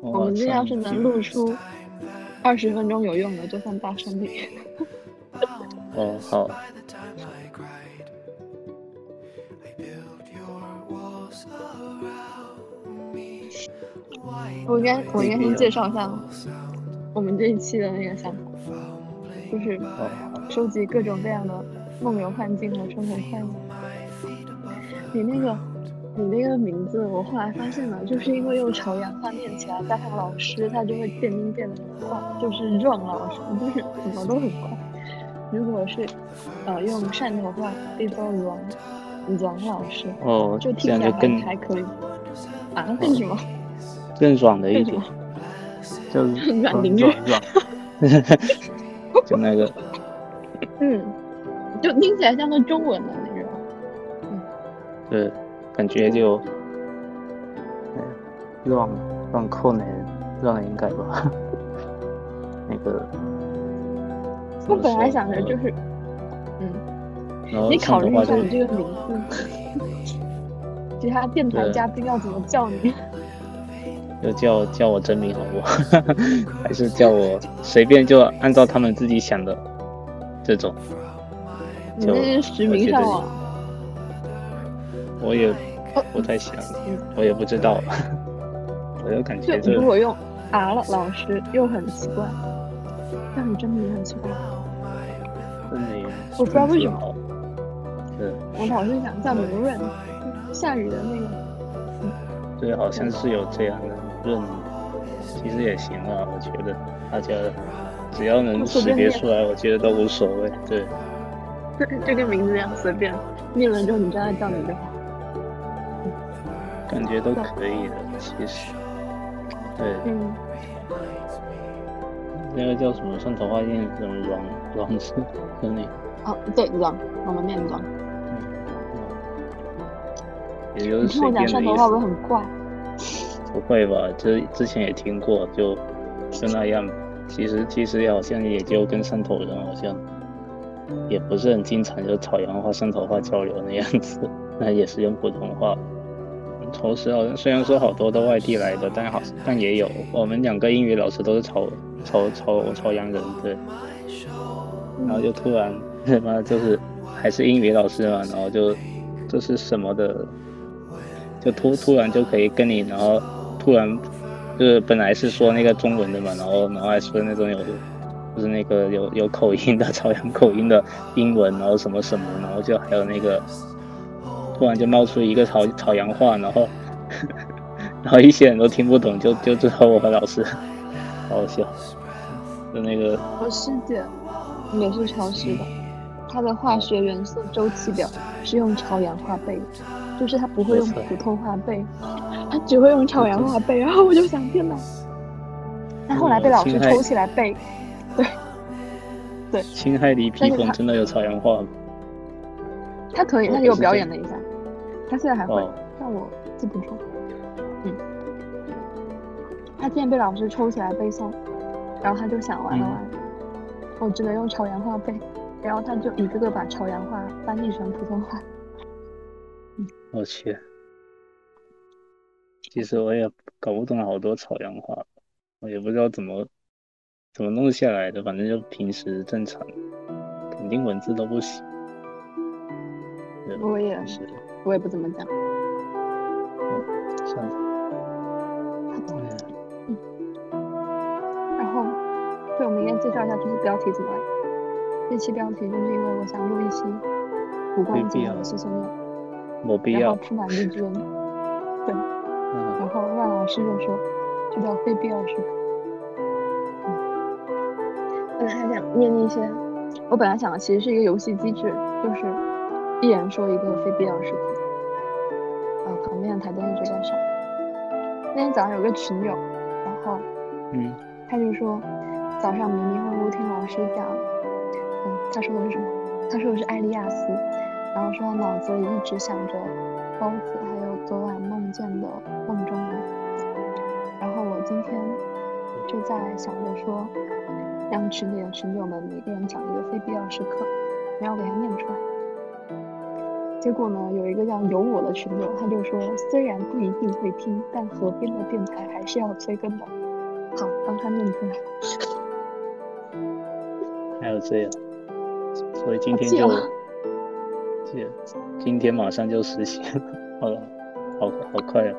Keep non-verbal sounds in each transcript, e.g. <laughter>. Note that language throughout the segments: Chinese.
我们这要是能录出二十分钟有用的，就算大胜利。哦，<laughs> 好。我应该，我应该先介绍一下我们这一期的那个想法，就是收集各种各样的梦游幻境和生活快乐。你那个，你那个名字，我后来发现了，就是因为用朝阳话念起来，加上老师，他就会变音变得很快，就是壮老师，就是怎么都很快。如果是呃用汕头话，一说阮阮老师，哦，就听起来还还可以。啊？更什么？更爽的一种，就是 <laughs> 软灵软软，<laughs> 就那个，嗯，就听起来像个中文的那种，嗯，对，感觉就，嗯，乱乱扣呢，乱应该吧，<laughs> 那个，我本来想着就是，嗯，你考虑一下你这个名字，其他电台嘉宾要怎么叫你？<laughs> 就叫叫我真名好不好？<laughs> 还是叫我随便就按照他们自己想的这种？你那是实名上网？我也不太想，我也不知道。<laughs> 我就感觉如果用 R 老师又很奇怪，但是真的也很奇怪。真名？我不知道为什么。对。我老是想叫刘润，下雨的那个。对，好像是有这样的。润其实也行啊，我觉得大家只要能识别出来，我觉得都无所谓。对，就跟名字一样，随便念了之后你知道叫你就好。感觉都可以的，其实。对。嗯。那个叫什么汕头话念什么软软字，就那个。哦，对，软，我们念软。嗯。也就是。你听我讲汕头话会很怪。不会吧？这之前也听过，就就那样。其实其实好像也就跟汕头人好像也不是很经常就朝阳话、汕头话交流那样子，那也是用普通话。同时好像虽然说好多都外地来的，但好但也有我们两个英语老师都是朝朝朝朝阳人，对。然后就突然他妈就是还是英语老师嘛，然后就就是什么的，就突突然就可以跟你然后。突然，就是本来是说那个中文的嘛，然后然后还说那种有，就是那个有有口音的朝阳口音的英文，然后什么什么，然后就还有那个，突然就冒出一个朝朝阳话，然后，<laughs> 然后一些人都听不懂，就就只有我和老师，<laughs> 好好笑，就那个。我师姐也是超师的，她的化学元素周期表是用朝阳话背，就是她不会用普通话背。他只会用朝阳话背，然后我就想，天哪！他后来被老师抽起来背，对，对。青海里皮孔真的有朝阳话吗？他可以，他给我表演了一下，他现在还会，但我记不住。嗯。他今天被老师抽起来背诵，然后他就想完了完了，我只能用朝阳话背，然后他就一个个把朝阳话翻译成普通话。我去。其实我也搞不懂好多朝阳话，我也不知道怎么怎么弄下来的，反正就平时正常，肯定文字都不行。我也是，我也不怎么讲。算了。嗯。然后，对，我们应该介绍一下这期标题怎么来。这期标题就是因为我想录一期无关紧要的碎碎念，没必要。然后铺满绿军。对。然后万老师就说：“这叫非必要时刻。”本来还想念一些，我本来想的其实是一个游戏机制，就是一人说一个非必要时刻。啊，旁边的台灯一直在闪。那天早上有个群友，然后，嗯，他就说早上迷迷糊糊听老师讲，嗯，他说的是什么？他说的是艾利亚斯，然后说他脑子里一直想着包子，还有昨晚梦见的。梦中人，然后我今天就在想着说，让群里的群友们每个人讲一个非必要时刻，然后给他念出来。结果呢，有一个叫有我的群友，他就说，虽然不一定会听，但河边的电台还是要催更的。好，帮他念出来。<laughs> 还有这样，所以今天就，这今天马上就实现了，好了，好好快啊！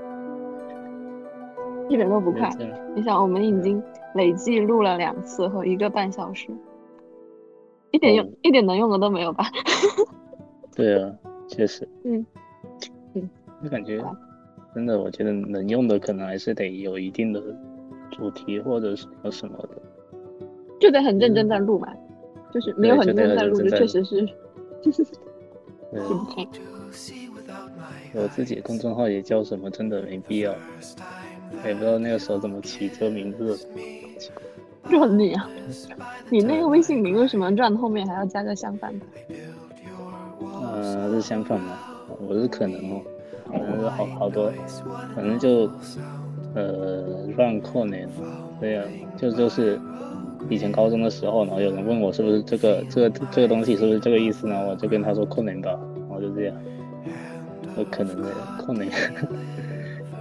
一点都不快。你想，我们已经累计录了两次和一个半小时，一点用、一点能用的都没有吧？<laughs> 对啊，确实。嗯嗯，就感觉真的，我觉得能用的可能还是得有一定的主题或者什么什么的，就得很认真在录嘛。就是没有很认真在录，就确实是。对。<laughs> 我自己公众号也叫什么，真的没必要。也不知道那个时候怎么起这个名字，赚你啊！你那个微信名为什么转后面还要加个相反的？呃，是相反的，我是可能哦，反正是好好多，反正就呃乱扣年，对呀，就就是以前高中的时候，然后有人问我是不是这个这个这个东西是不是这个意思呢？我就跟他说扣年吧，然后就这样，有可能的扣年。<laughs>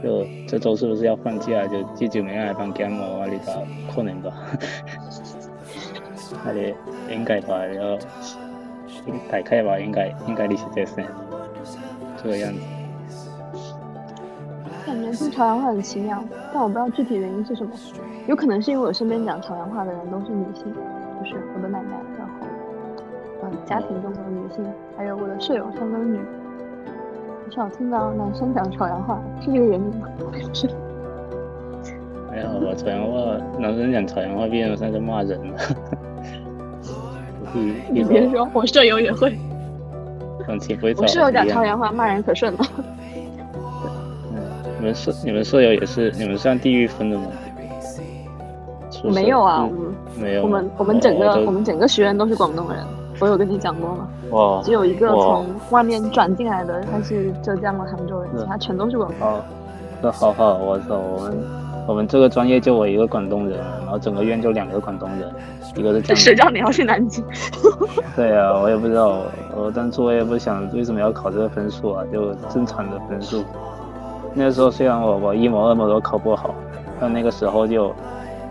就这周是不是要放假？就这周没来放假我阿里达可能吧，<laughs> 阿里应该吧，要大概吧，应该应该你是这样，这个样子。感觉听朝阳话很奇妙，但我不知道具体原因是什么。有可能是因为我身边讲朝阳话的人都是女性，就是我的奶奶，然后嗯，家庭中的女性，还有我的舍友，她们女。很少听到男生讲朝阳话，是这个原因吗？<laughs> 是。还好吧，朝阳话，男生讲朝阳话变成像在骂人了。你你别说，我舍友也会。我舍友讲朝阳话骂人可顺了。<laughs> 你们舍你们舍友也是你们算地域分的吗？没有啊，没有。我们我们整个我们整个学院都是广东人。我有跟你讲过吗？哇！只有一个从外面转进来的，他是浙江的杭州人，其他全都是广东。那好好，我操！我们我们这个专业就我一个广东人，然后整个院就两个广东人，一个是江。谁叫你要去南京？<laughs> 对啊，我也不知道，我当初我也不想为什么要考这个分数啊，就正常的分数。那个时候虽然我我一模二模都考不好，但那个时候就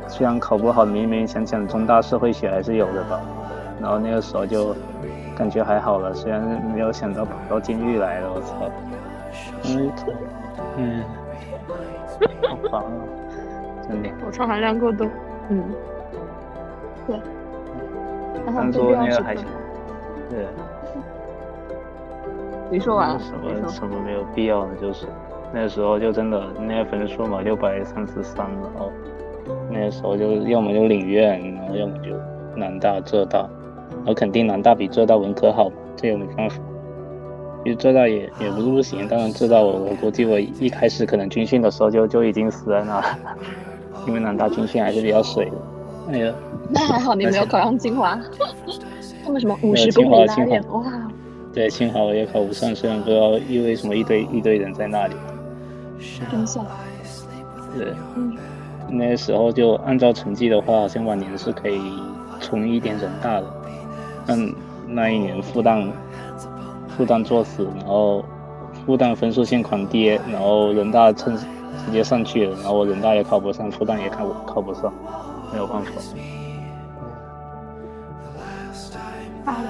虽然考不好，勉勉强强中大社会学还是有的吧。然后那个时候就感觉还好了，虽然没有想到跑到监狱来了，我操！嗯，嗯，好烦啊，真的。我超，含量过多，嗯，对。当初那个还行，对。<laughs> 你说完了。什么什么没有必要的，就是那个时候就真的那个分数嘛，六百三十三，然后那个时候就要么就领院，然后要么就南大、浙大。我肯定南大比浙大文科好，这也没办法。因为浙大也也不是不行，当然浙大我我估计我一开始可能军训的时候就就已经死在那，因为南大军训还是比较水的。哎呀，那还好你没有考上清华。<laughs> 他们什么五十公里拉练？哇！对，清华我也考不上，虽然不知道因为什么一堆一堆人在那里。真相。对，嗯，那时候就按照成绩的话，好像往年是可以冲一点人大的。但那一年复旦复旦作死，然后复旦分数线狂跌，然后人大趁直接上去了，然后我人大也考不上，复旦也考考不上，没有办法。罢了。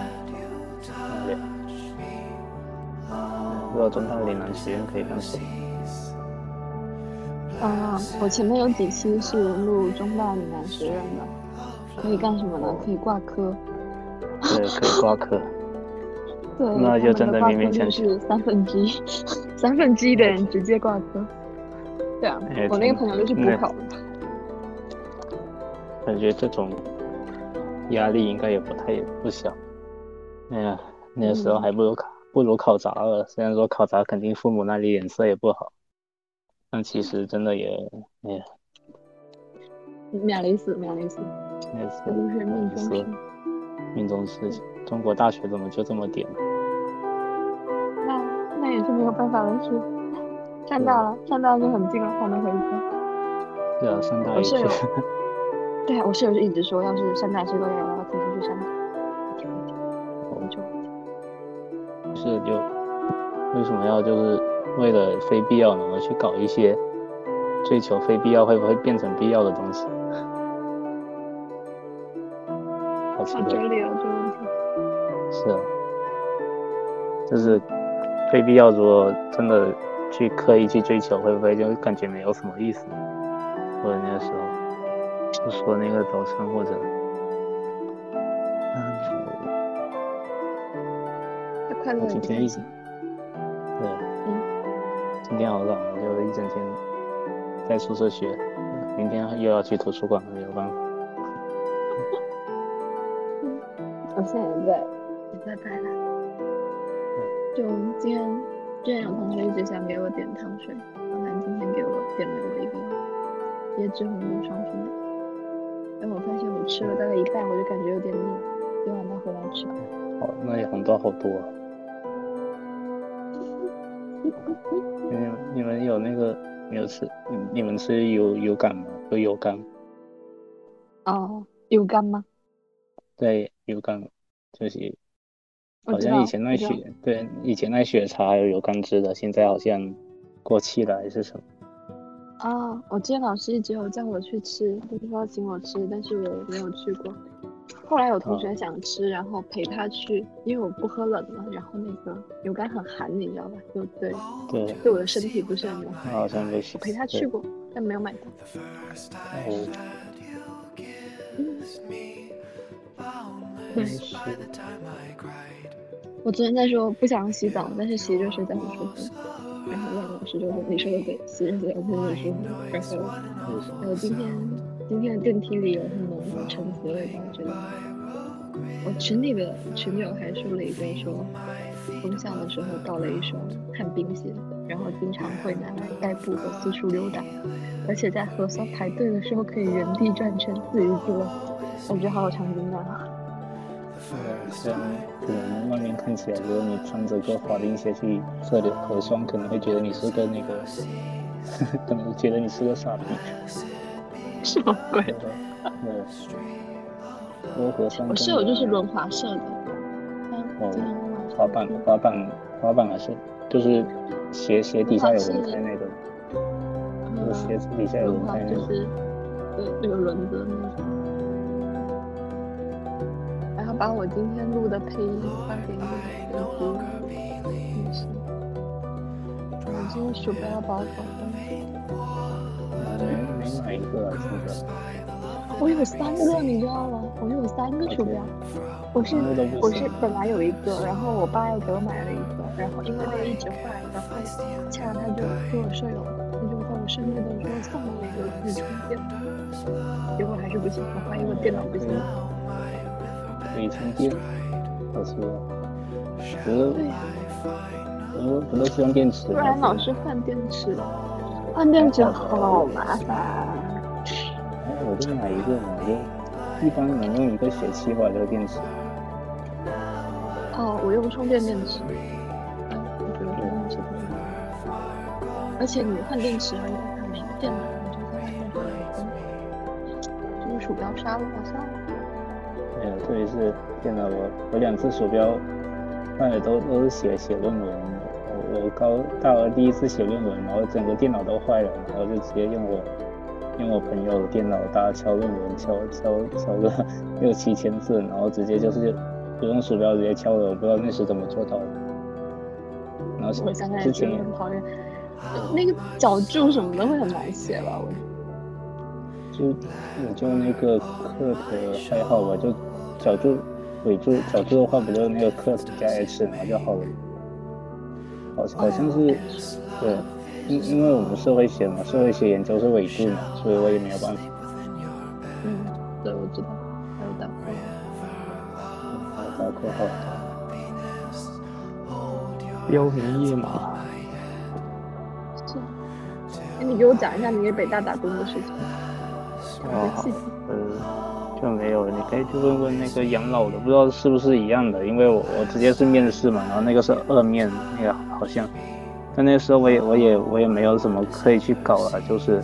不知道中大岭南学院可以干什么？啊，我前面有几期是录中大岭南学院的，可以干什么呢？可以挂科。对，可以挂科。<laughs> 对，那就真的勉勉强强。是三分之一，三分之一的人直接挂科。对啊，我那个朋友就是补考的。感觉这种压力应该也不太不小。哎呀，那个时候还不如考不如考砸了。虽然说考砸肯定父母那里脸色也不好，但其实真的也哎呀。免了死，免了死。没事，都是命中事。命中事，中国大学怎么就这么点？那那也是没有办法的事。上大了，上大就很近了，还能回家。对啊，上大也是。<laughs> 对啊，我室友就一直说，要是上大这个月，我要提前去上大。是就为什么要就是为了非必要呢而去搞一些追求非必要会不会变成必要的东西？好奇好怪。哲理啊，这个问题。是啊，就是非必要，如果真的去刻意去追求，会不会就感觉没有什么意思？或者那个时候，就说那个早餐或者，嗯，今天一直不开心。对，今天好冷，我就一整天在宿舍学，明天又要去图书馆了，没有办法。我现在也在也在摆烂。就今天，之前有同学一直想给我点糖水，然后他今天给我点了我一个椰汁红豆双皮奶，但我发现我吃了大概一半，我就感觉有点腻，今晚再回来吃吧。好，那也红豆好多、啊。你们你们有那个没有吃？你你们吃油油感吗？有油柑？哦，油干吗？对，油柑就是好像以前那雪，对，以前那雪茶有油柑汁的，现在好像过期了还是什么？啊，我记得老师一直有叫我去吃，就是说请我吃，但是我没有去过。后来有同学想吃，然后陪他去，因为我不喝冷的，然后那个油柑很寒，你知道吧？就对对，对我的身体不是很友好。那好像没我陪他去过，但没有买到。<laughs> 哦，对，是我昨天在说不想洗澡，但是洗热水澡很舒服。然后那个老师就说：“你说的对，洗热水澡真的很舒服。”然后还有今天今天的电梯里有很浓的橙子味道，我觉得。我群里的群友还说了一个说，风向的时候到了一双旱冰鞋，然后经常会拿来代步和四处溜达，而且在核酸排队的时候可以原地转圈自娱自乐，我觉得好有场景感啊！可能外面看起来，如果你穿着个滑冰鞋去测的核酸，可能会觉得你是个那个，<laughs> 可能觉得你是个傻逼。什么鬼？我室友就是轮滑社的，哦滑板，滑板，滑板还是就是鞋鞋底下有轮胎那个，就是鞋子底下有轮胎那个。就是对那个轮子那种。然后把我今天录的配音发给你，给你也是。我今天鼠标要把我搞断。没没买一个。我有三个，你知道吗？我有三个鼠标。我是我是本来有一个，然后我爸又给我买了一个，然后因为那个一直坏，然后恰好他就跟我舍友，他就在我生日的时候送了我一个可以充电，结果还是不行，我怀疑我电脑不行。可以充电，我说，不是，对呀、不不都是用电池？不然老是换电池，换电池好麻烦。哎，我就买一个嘛，就一般能用一个学期吧，这个电池。哦，我用充电电池。而且你换电池，而且它没电了，你就在外面这个鼠标杀了我算了。对啊，特别是电脑，我我两次鼠标换的都都是写写论文。我我高大二第一次写论文，然后整个电脑都坏了，然后就直接用我用我朋友的电脑大敲论文，敲敲敲个 <laughs> 六七千字，然后直接就是不用鼠标直接敲了，我不知道那时怎么做到的。然后我想起来就之前讨厌，那个脚注什么的会很难写吧？我就我就那个 cut 还好吧，就脚注尾猪小猪的话，不就那个 cut 加 h 然后就好了。好好像是对，因因为我们社会学嘛，社会学研究是尾注嘛，所以我也没有办法。嗯，对，我知道，还有打括还有打括号，标明页码，你给我讲一下你给北大打工的事情，哦细节。呃，就没有，你可以去问问那个养老的，不知道是不是一样的，因为我我直接是面试嘛，然后那个是二面，那个好像，但那个时候我也我也我也没有什么可以去搞啊，就是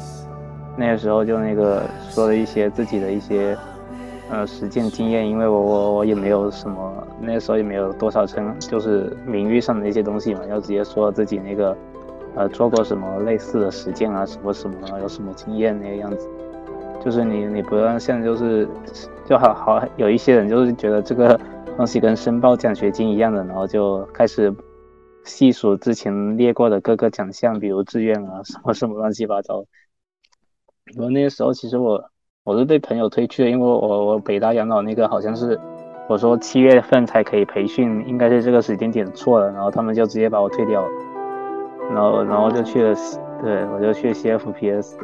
那个时候就那个说了一些自己的一些呃实践经验，因为我我我也没有什么，那时候也没有多少成，就是名誉上的一些东西嘛，要直接说自己那个呃做过什么类似的实践啊，什么什么有什么经验那个样子。就是你你不要像就是就好好有一些人就是觉得这个东西跟申报奖学金一样的，然后就开始细数之前列过的各个奖项，比如志愿啊什么什么乱七八糟。我那个时候其实我我是被朋友推去的，因为我我北大养老那个好像是我说七月份才可以培训，应该是这个时间点错了，然后他们就直接把我退掉了，然后然后就去了，对我就去 CFPS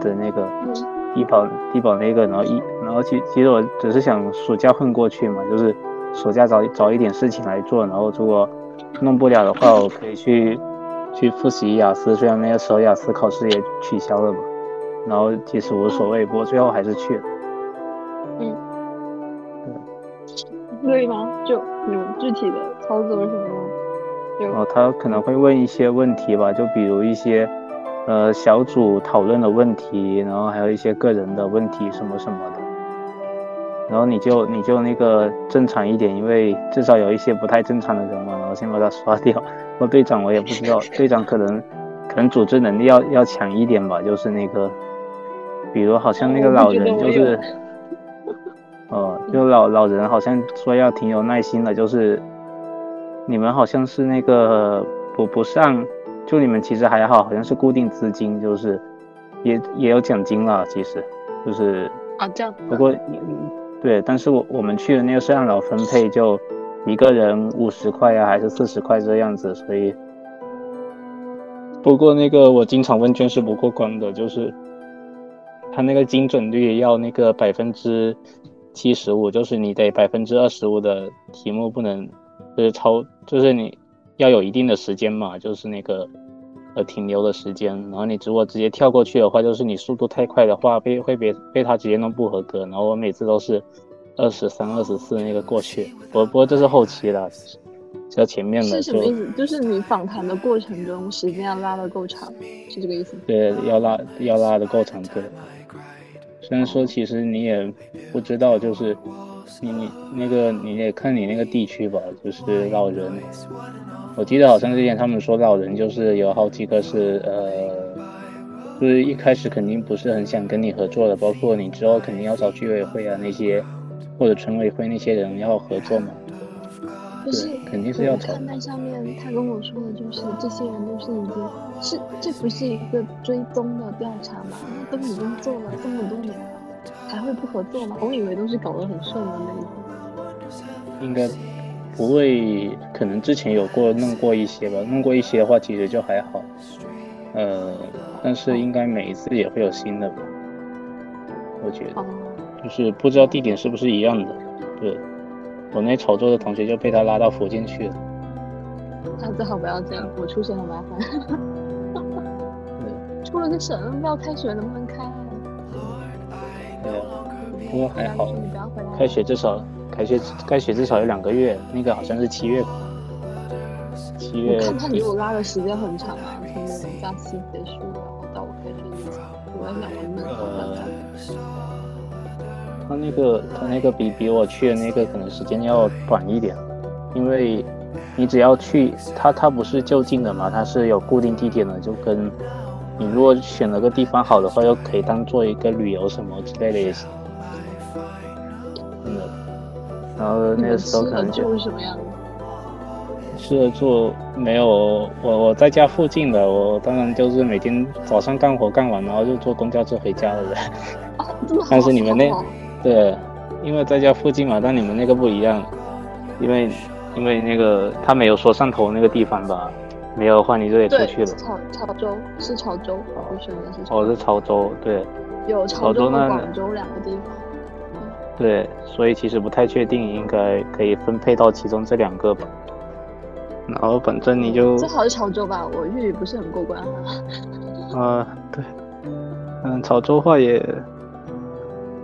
的那个。低保低保那个，然后一然后其其实我只是想暑假混过去嘛，就是暑假找找一点事情来做，然后如果弄不了的话，我可以去去复习雅思，虽然那个时候雅思考试也取消了嘛，然后其实无所谓，不过最后还是去了。嗯，对，累吗？就你们具体的操作是什么？哦，他可能会问一些问题吧，就比如一些。呃，小组讨论的问题，然后还有一些个人的问题什么什么的，然后你就你就那个正常一点，因为至少有一些不太正常的人嘛，然后先把他刷掉。那队长我也不知道，队长可能可能组织能力要要强一点吧，就是那个，比如好像那个老人就是，哦，就老老人好像说要挺有耐心的，就是你们好像是那个不不上。就你们其实还好，好像是固定资金，就是也也有奖金了，其实就是啊这样。不过对，但是我我们去的那个是按劳分配，就一个人五十块呀，还是四十块这样子，所以不过那个我经常问卷是不过关的，就是他那个精准率要那个百分之七十五，就是你得百分之二十五的题目不能就是超，就是你。要有一定的时间嘛，就是那个呃停留的时间。然后你如果直接跳过去的话，就是你速度太快的话，被会被被他直接弄不合格。然后我每次都是二十三、二十四那个过去。不不过这是后期了，这前面的是什么意思？就是你访谈的过程中时间要拉的够长，是这个意思？对，要拉要拉的够长，对。虽然说其实你也不知道，就是你你那个你得看你那个地区吧，就是老人。我记得好像之前他们说老人就是有好几个是呃，就是一开始肯定不是很想跟你合作的，包括你之后肯定要找居委会啊那些或者村委会那些人要合作嘛。是肯定是要找。看那上面他跟我说的就是这些人都是已经是这不是一个追踪的调查吗？都已经做了这么多年了，还会不合作吗？我以为都是搞得很顺的那种。应该。不会，可能之前有过弄过一些吧，弄过一些的话其实就还好，呃，但是应该每一次也会有新的吧，我觉得，就是不知道地点是不是一样的。对，我那炒作的同学就被他拉到福建去了。啊最好不要这样，我出省很麻烦。<laughs> 出了个省，不知道开学能不能开。对啊，不过还好，开学至少。开学，开学至少有两个月，那个好像是七月。七月。看他给我拉的时间很长啊，从假期结束，然后到我开学我在想我能不能他那个，他那个比比我去的那个可能时间要短一点，因为你只要去，他他不是就近的嘛，他是有固定地点的，就跟你如果选了个地方好的话，又可以当做一个旅游什么之类的也行。然后那个时候可能就什么样吃的住没有我我在家附近的，我当然就是每天早上干活干完，然后就坐公交车回家的人。但是你们那对，因为在家附近嘛，但你们那个不一样，因为因为那个他没有说上头那个地方吧，没有的话你就得出去了。潮潮州是潮州，我选的是。哦，是潮州，对。有潮州和广州两个地方。对，所以其实不太确定，应该可以分配到其中这两个吧。然后反正你就最好是潮州吧，我粤语不是很过关哈。<laughs> 啊，对，嗯，潮州话也。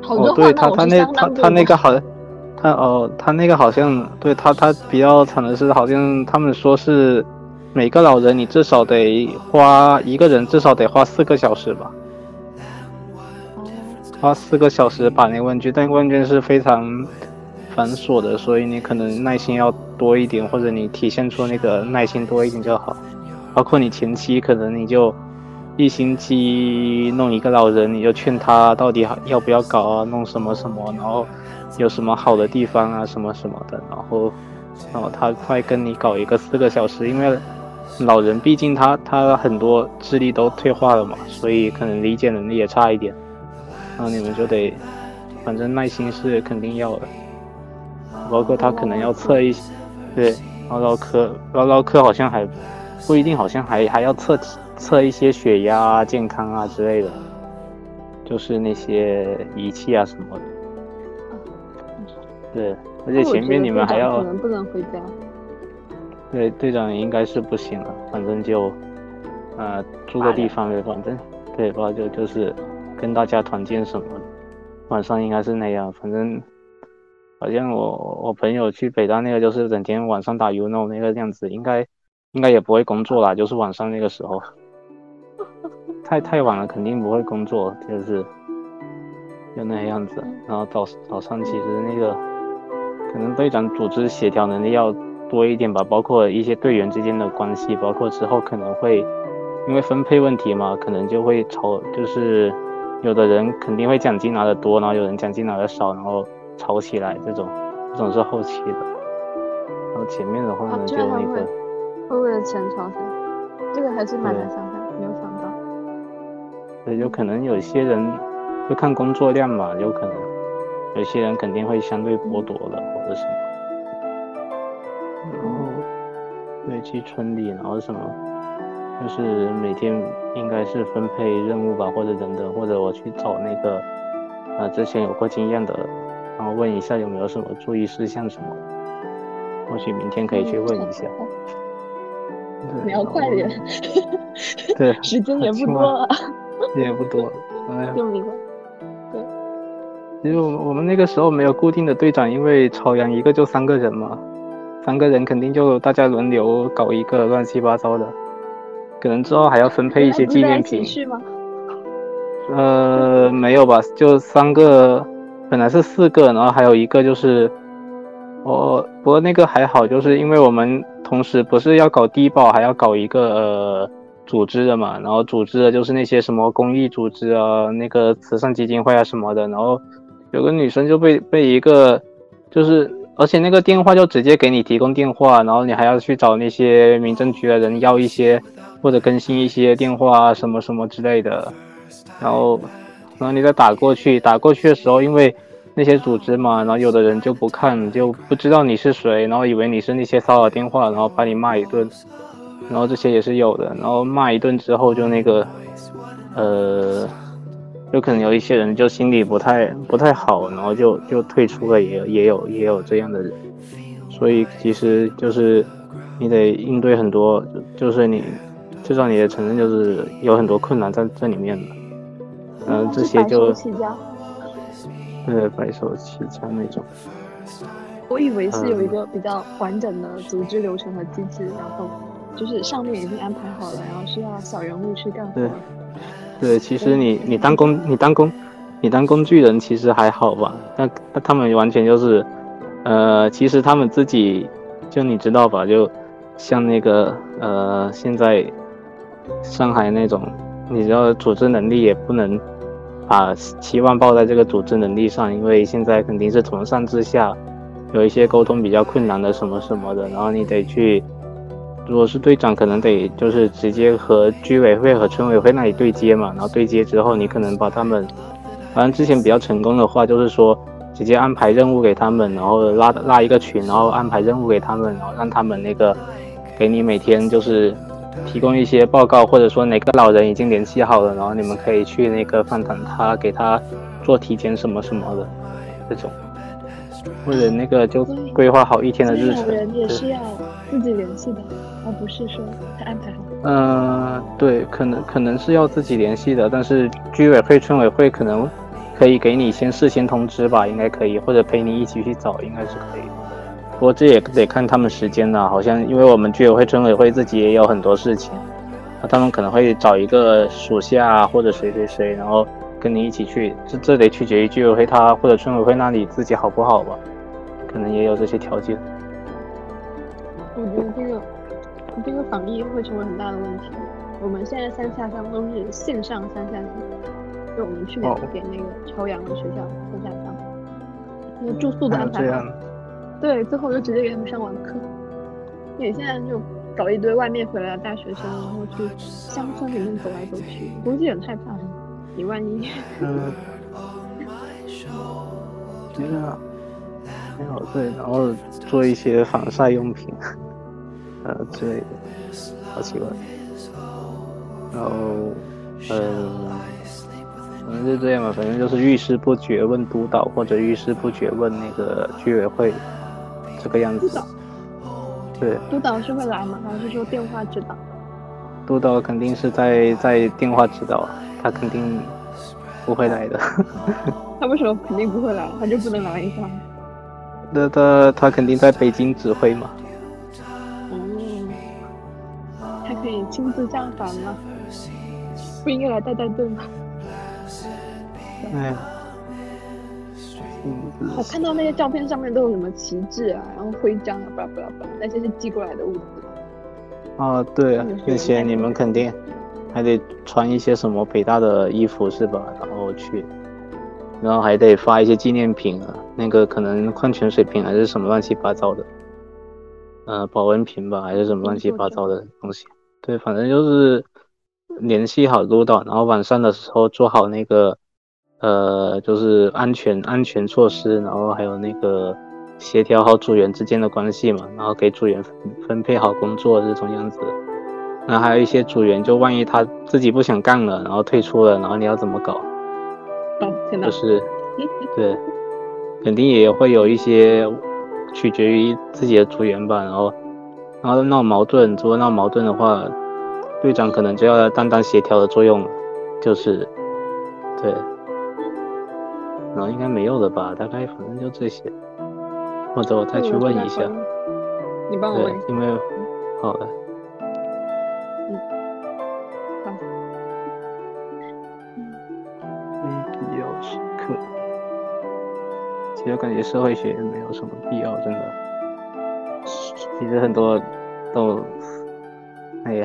哦，对他他那他他那个好，他哦他那个好像对他他比较惨的是，好像他们说是每个老人你至少得花一个人至少得花四个小时吧。花四个小时把那个问卷，但问卷是非常繁琐的，所以你可能耐心要多一点，或者你体现出那个耐心多一点就好。包括你前期可能你就一星期弄一个老人，你就劝他到底要不要搞啊，弄什么什么，然后有什么好的地方啊，什么什么的，然后然后他快跟你搞一个四个小时，因为。老人毕竟他他很多智力都退化了嘛，所以可能理解能力也差一点。然后你们就得，反正耐心是肯定要的。包括他可能要测一些，对，唠唠嗑，唠唠嗑好像还不一定，好像还还要测测一些血压啊、健康啊之类的，就是那些仪器啊什么的。对，而且前面你们还要可能不能回家。对，队长应该是不行了，反正就，呃，租个地方呗，反正，对吧？就就是跟大家团建什么的，晚上应该是那样。反正，好像我我朋友去北大那个，就是整天晚上打 UNO 那个样子，应该应该也不会工作啦，就是晚上那个时候，<laughs> 太太晚了，肯定不会工作，就是就那样子。然后早早上其实那个，可能队长组织协调能力要。多一点吧，包括一些队员之间的关系，包括之后可能会因为分配问题嘛，可能就会吵，就是有的人肯定会奖金拿的多，然后有人奖金拿的少，然后吵起来，这种这种是后期的。然后前面的话呢，就那个会为了钱吵起来，这个还是蛮难想象，没有想到。对，有可能有些人会看工作量嘛，有可能有些人肯定会相对剥夺了，或者什么。对，去村里，然后什么，就是每天应该是分配任务吧，或者等等，或者我去找那个，呃，之前有过经验的，然后问一下有没有什么注意事项什么，或许明天可以去问一下。你要快点。对，<laughs> 时间也不多了。也不多，哎呀。就明白。对。因为我我们那个时候没有固定的队长，因为朝阳一个就三个人嘛。三个人肯定就大家轮流搞一个乱七八糟的，可能之后还要分配一些纪念品。呃，没有吧，就三个，本来是四个，然后还有一个就是，哦，不过那个还好，就是因为我们同时不是要搞低保，还要搞一个呃组织的嘛，然后组织的就是那些什么公益组织啊，那个慈善基金会啊什么的，然后有个女生就被被一个就是。而且那个电话就直接给你提供电话，然后你还要去找那些民政局的人要一些或者更新一些电话什么什么之类的，然后，然后你再打过去，打过去的时候，因为那些组织嘛，然后有的人就不看，就不知道你是谁，然后以为你是那些骚扰电话，然后把你骂一顿，然后这些也是有的，然后骂一顿之后就那个，呃。有可能有一些人就心里不太不太好，然后就就退出了，也也有也有这样的人，所以其实就是你得应对很多，就是你至少你也承认就是有很多困难在这里面的，嗯，这些就对白手起家那种。我以为是有一个比较完整的组织流程和机制，然后就是上面已经安排好了，然后需要小人物去干活。对，其实你你当工你当工你当工具人其实还好吧？那那他们完全就是，呃，其实他们自己就你知道吧？就像那个呃，现在上海那种，你知道组织能力也不能把期望抱在这个组织能力上，因为现在肯定是从上至下有一些沟通比较困难的什么什么的，然后你得去。如果是队长，可能得就是直接和居委会和村委会那里对接嘛，然后对接之后，你可能把他们，反正之前比较成功的话，就是说直接安排任务给他们，然后拉拉一个群，然后安排任务给他们，然后让他们那个给你每天就是提供一些报告，或者说哪个老人已经联系好了，然后你们可以去那个饭堂，他给他做体检什么什么的这种，或者那个就规划好一天的日程。人也是要自己联系的。而不是说他安排好。嗯，对，可能可能是要自己联系的，但是居委会、村委会可能可以给你先事先通知吧，应该可以，或者陪你一起去找，应该是可以。不过这也得看他们时间了，好像因为我们居委会、村委会自己也有很多事情，那他们可能会找一个属下或者谁谁谁，然后跟你一起去，这这得取决于居委会他或者村委会那里自己好不好吧，可能也有这些条件。我觉得这个防疫会成为很大的问题。我们现在三下乡都是线上三下乡，就我们去年给那个朝阳的学校三下乡，那住宿的安排好，对，最后就直接给他们上网课。你现在就搞一堆外面回来的大学生，然后去乡村里面走来走去，估计很害怕。你万一……嗯，<laughs> 没有，没有对，然后做一些防晒用品，呃之类的，好奇怪。然后，嗯，反正就这样吧，反正就是遇事不决问督导，或者遇事不决问那个居委会，这个样子。督导。对。督导是会来吗？还是说电话指导？督导肯定是在在电话指导，他肯定不会来的。<laughs> 他为什么肯定不会来？他就不能来一下？那他他肯定在北京指挥嘛。可以亲自上访吗？不应该来带带队吗？哎，我看到那些照片上面都有什么旗帜啊，然后徽章啊，巴拉巴拉巴拉，那些是寄过来的物资。啊，对啊，那些你们肯定还得穿一些什么北大的衣服是吧？然后去，然后还得发一些纪念品啊，那个可能矿泉水瓶还是什么乱七八糟的，呃，保温瓶吧，还是什么乱七八糟的东西。对，反正就是。联系好督导，然后晚上的时候做好那个，呃，就是安全安全措施，然后还有那个协调好组员之间的关系嘛，然后给组员分分配好工作这种样子。那还有一些组员，就万一他自己不想干了，然后退出了，然后你要怎么搞？哦，天就是，<laughs> 对，肯定也会有一些取决于自己的组员吧，然后然后闹矛盾，如果闹矛盾的话。队长可能就要担当协调的作用了，就是，对，然后应该没有了吧？大概反正就这些，或者我再去问一下。你帮我问。因为，好的。嗯。好。非必要时刻。其实感觉社会学也没有什么必要，真的。其实很多都，哎呀。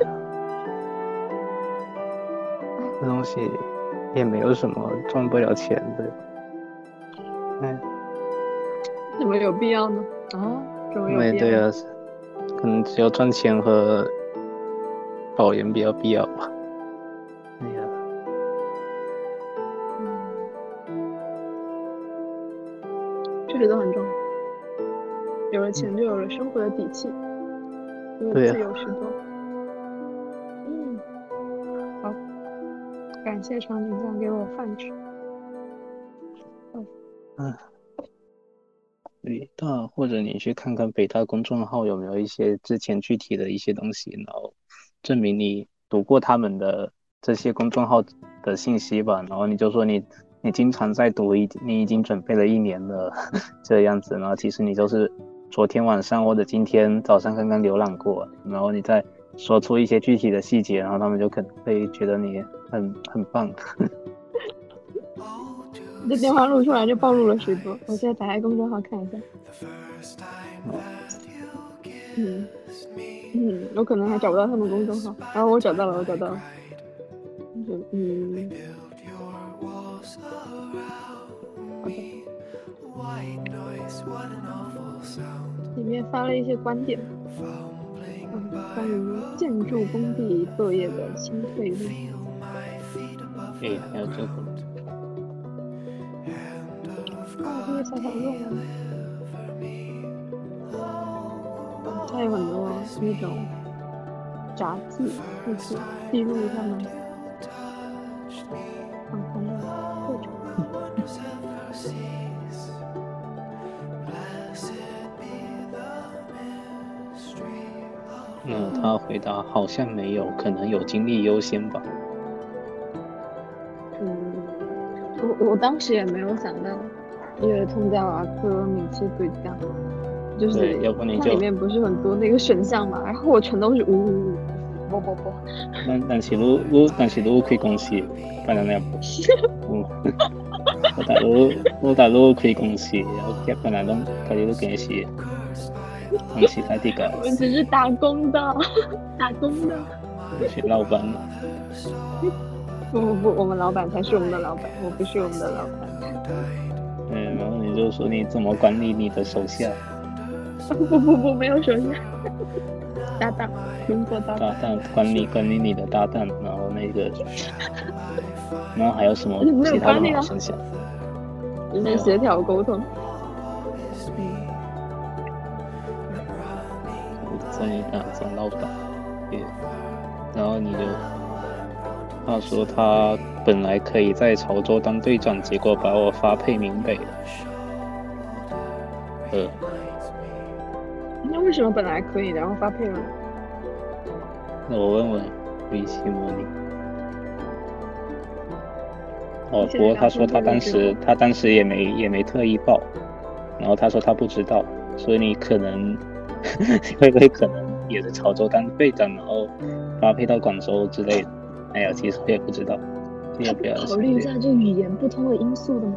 这东西也没有什么赚不了钱的，哎，怎么有必要呢？啊，怎么有必要？对啊，可能只有赚钱和保研比较必要吧。哎呀，这些都很重要。有了钱，就有了生活的底气，因为自由许多。谢长颈酱给我饭吃。嗯，北大或者你去看看北大公众号有没有一些之前具体的一些东西，然后证明你读过他们的这些公众号的信息吧。然后你就说你你经常在读，一你已经准备了一年了 <laughs> 这样子。然后其实你就是昨天晚上或者今天早上刚刚浏览过，然后你再说出一些具体的细节，然后他们就可能会觉得你。很很棒，<laughs> 这电话录出来就暴露了许多。我现在打开公众号看一下。嗯嗯，我可能还找不到他们公众号，然后我找到了，我找到了。嗯，好的。里面发了一些观点，嗯，关于建筑工地作业的新退路。对，还有这个。哦，这个小小用啊。还有很多那种杂志，就是记录他们访谈的过程。那他回答好像没有，可能有精力优先吧。我当时也没有想到，因为通教啊、科名气对降，就是它里面不是很多那个选项嘛，然后我全都是五五五，不不不，但但是如如但是如开公司，反正那不，<laughs> 嗯，我大陆我大陆开公司，然后结本来都开始都公司，公司太低个，我们只是打工的，<laughs> 打工的。我是老板。<laughs> 不不不，我们老板才是我们的老板，我不是我们的老板。嗯，然后你就说你怎么管理你的手下？<laughs> 不不不，没有手下，搭档，工作搭搭档管理管理你的搭档，然后那个，然后还有什么其他的吗？想想，就是协调沟通。嗯，这一档做老板，对，然后你就。他说他本来可以在潮州当队长，结果把我发配闽北了。呃，那为什么本来可以，然后发配了？那我问问微信模拟。哦，不过他说他当时他当时也没也没特意报，然后他说他不知道，所以你可能会不会可能也是潮州当队长，然后发配到广州之类的？哎呀，其实我也不知道，他不要考虑一下就语言不通的因素的吗？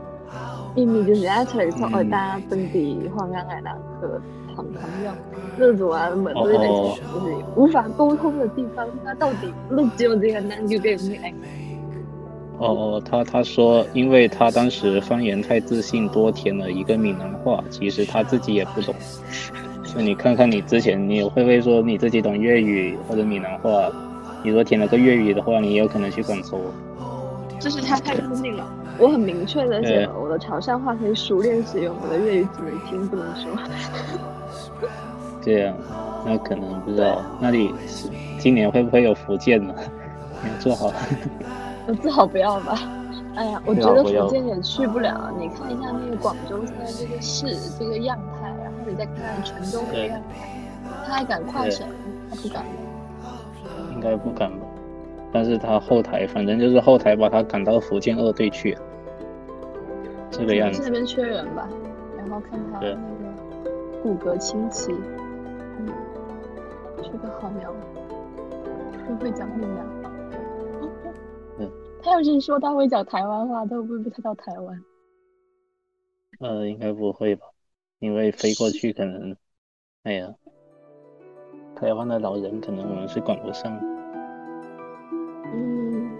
因为就是阿出来从二大本地话讲来的和唐唐样那种啊，门都在就是无法沟通的地方，他到底录只有这个难就给你来。哦哦，他他说，因为他当时方言太自信，多填了一个闽南话，其实他自己也不懂。那你看看你之前，你会不会说你自己懂粤语或者闽南话？你说填了个粤语的话，你也有可能去广州。就是他太聪明了，我很明确的写了我的潮汕话可以熟练使用，我的粤语只能听不能说。这样，那可能不知道。那你今年会不会有福建呢？<laughs> 你要做好。<laughs> 最好不要吧。哎呀，我觉得福建也去不了。你看一下那个广州现在这个市这个样态，然后你再看看泉州这个样态，他还敢跨省？他不敢。应该不敢吧，但是他后台反正就是后台把他赶到福建二队去，这个样子。那边缺人吧，然后看他那个骨骼清奇，嗯，是个好苗，又会讲闽南。嗯，<laughs> 他要是说他会讲台湾话，他会不会被他到台湾？呃，应该不会吧，因为飞过去可能，哎呀。台湾的老人可能我们是管不上。嗯，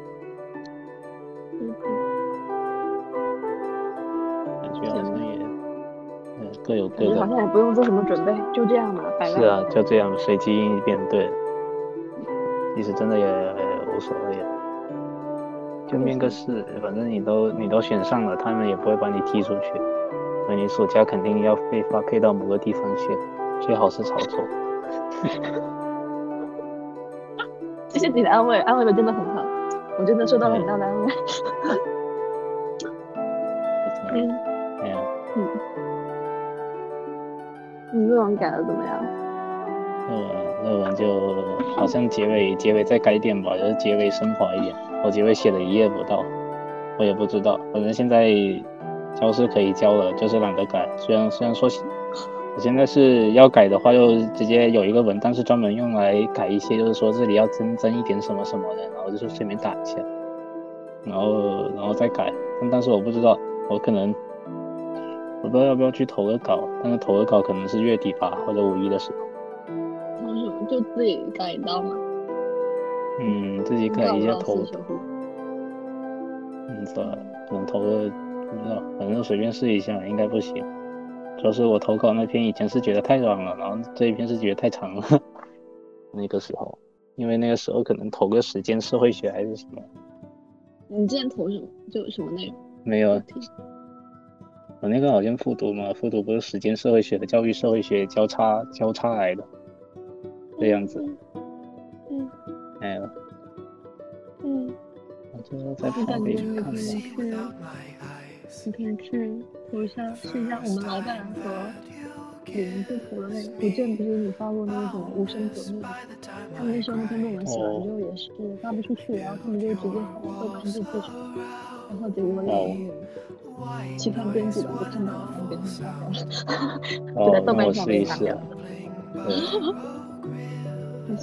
感觉好像也，嗯，各有各的。好像也不用做什么准备，就这样嘛，是啊，就这样随机应变，对。其实真的也无所谓，就面个试，反正你都你都选上了，他们也不会把你踢出去。所以你暑假肯定要被发配到某个地方去，最好是潮州。<laughs> 谢谢你的安慰，安慰的真的很好，我真的受到了很大的安慰。嗯，嗯，你论文改的怎么样？论文论文就好像结尾结尾再改点吧，就是结尾升华一点。我结尾写了一页不到，我也不知道，反正现在交是可以交了，就是懒得改。虽然虽然说。现在是要改的话，就直接有一个文档是专门用来改一些，就是说这里要增增一点什么什么的，然后就是随便打一下，然后然后再改。但但是我不知道，我可能我不知道要不要去投个稿，但是投个稿可能是月底吧，或者五一的时候。投什么？就自己改到吗？嗯，自己改一下投。嗯，是吧？可能投个不知道，反正随便试一下，应该不行。主要是我投稿那篇以前是觉得太短了，然后这一篇是觉得太长了。那个时候，因为那个时候可能投个时间社会学还是什么。你之前投什么？就什么内容？没有。我那个好像复读嘛，复读不是时间社会学和教育社会学交叉交叉来的，这样子。嗯。哎呀。嗯。我最后再发给你看吧。你可以去投一下，试一下我们老板和李文字投的那个。我之前不是你发过那个什么无声革命，他们那时候那篇论文写完之后也是发不出去，然后他们就直接把豆瓣就退出，然后结果有期刊编辑的就看到了，然后给他们发掉了，就 <laughs> 在豆瓣上被打掉了。<laughs>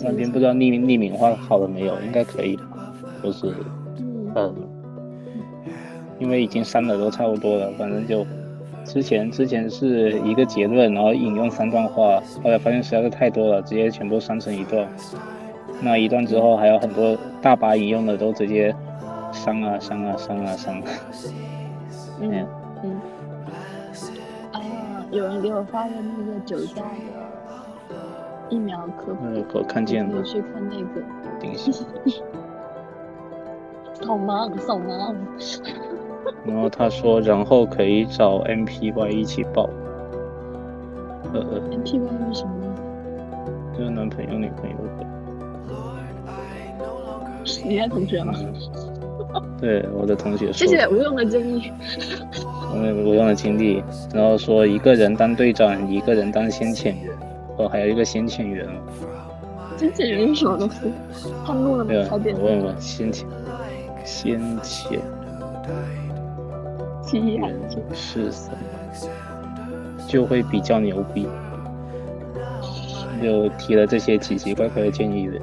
那边不知道匿名匿名化好了没有？应该可以的？就是嗯嗯，因为已经删的都差不多了，反正就之前之前是一个结论，然后引用三段话，后来发现实在是太多了，直接全部删成一段。那一段之后还有很多大把引用的都直接删啊删啊删啊删。嗯嗯。啊，有人给我发的那个酒驾的疫苗科普，嗯，我看见了你。去看那个。<laughs> 好忙，好忙。<laughs> 然后他说，然后可以找 MPY 一起报。呃呃，MPY 是什么东就是男朋友女朋友的。西？你的同学吗？<laughs> 对，我的同学说。谢谢无用的建议。嗯，无用的经历，然后说一个人当队长，一个人当先遣员，哦，还有一个先遣员，先遣员是什么东西？叛怒了吗对？吧？踩扁我问问先遣，先遣七一还员是是什么？就会比较牛逼，就提了这些奇奇怪怪的建议的。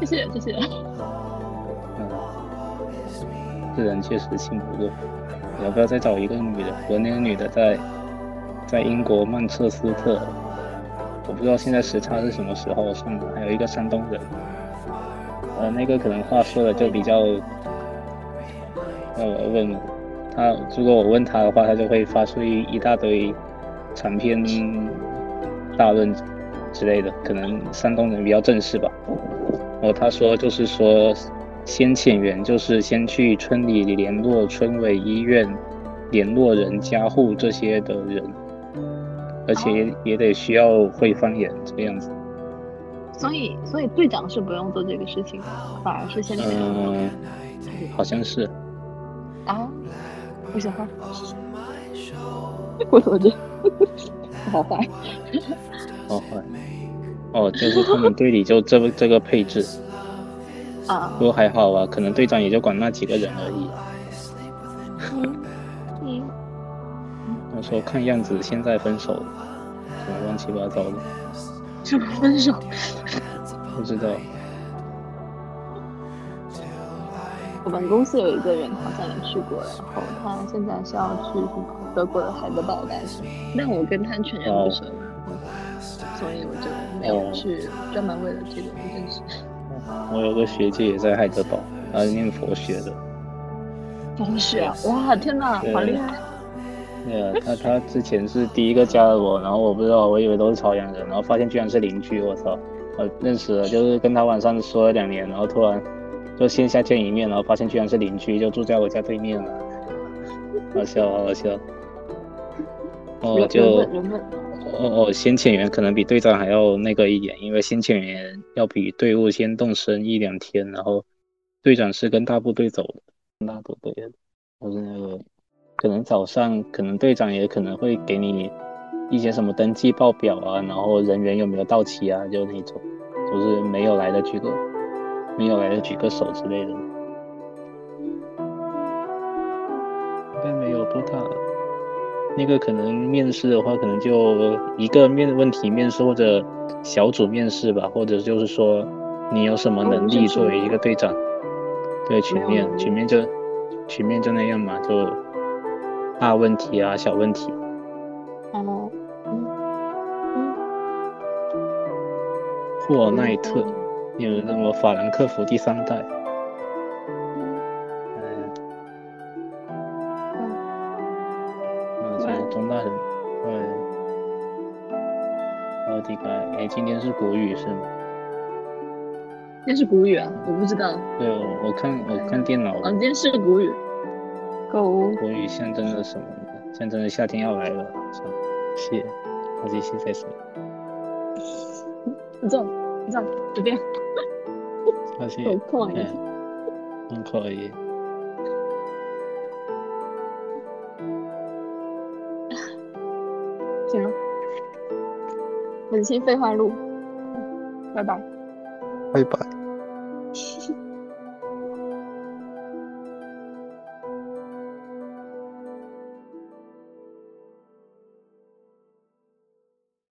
谢谢谢谢。嗯，这人确实信不过。要不要再找一个女的？我那个女的在在英国曼彻斯特，我不知道现在时差是什么时候上的。还有一个山东人，呃，那个可能话说的就比较，呃，问他，如果我问他的话，他就会发出一一大堆长篇大论之类的。可能山东人比较正式吧。然后他说，就是说，先遣员就是先去村里联络村委、医院、联络人、家户这些的人，而且也也得需要会方言这个样子。所以所以队长是不用做这个事情的，反而是先遣员嗯，好像是。啊。不喜欢。<laughs> 我怎么觉得好坏？好，<laughs> 坏哦，就是他们队里就这个这个配置，啊不过还好吧，可能队长也就管那几个人而已。嗯嗯，他说看样子现在分手了，什么乱七八糟的，什么分手？不知道。我们公司有一个人好像也去过，然后他现在是要去德国的海德堡大学，但我跟他全然不熟，所以我就没有去专门为了这个认识。我有个学姐也在海德堡，她是念佛学的。佛学啊！哇，天哪，好厉害！对啊，他他之前是第一个加的我，然后我不知道，我以为都是朝阳人，然后发现居然是邻居，我操！我认识了，就是跟他晚上说了两年，然后突然就线下见一面，然后发现居然是邻居，就住在我家对面了，好笑，好笑。哦，就哦哦，先遣员可能比队长还要那个一点，因为先遣员要比队伍先动身一两天，然后队长是跟大部队走的，跟大部队的，就是那个可能早上可能队长也可能会给你一些什么登记报表啊，然后人员有没有到齐啊，就那种，就是没有来的举个没有来的举个手之类的，应该没有多大了。那个可能面试的话，可能就一个面问题面试或者小组面试吧，或者就是说你有什么能力作为一个队长。对，群面群面就群面就那样嘛，就大问题啊，小问题。哦，嗯嗯，霍尔奈特，有那么法兰克福第三代？嗯，嗯，这个中大人，对。奥迪改，哎，今天是国语是吗？今天是古语啊，我不知道。对，我我看我看电脑，啊，今天是古语。购物。国语象征着什么呢？象征着夏天要来了。是吧谢，我继续再说。你这你这随便，谢谢。有空而已。嗯，可以。行了，本期废话录，拜拜。拜拜。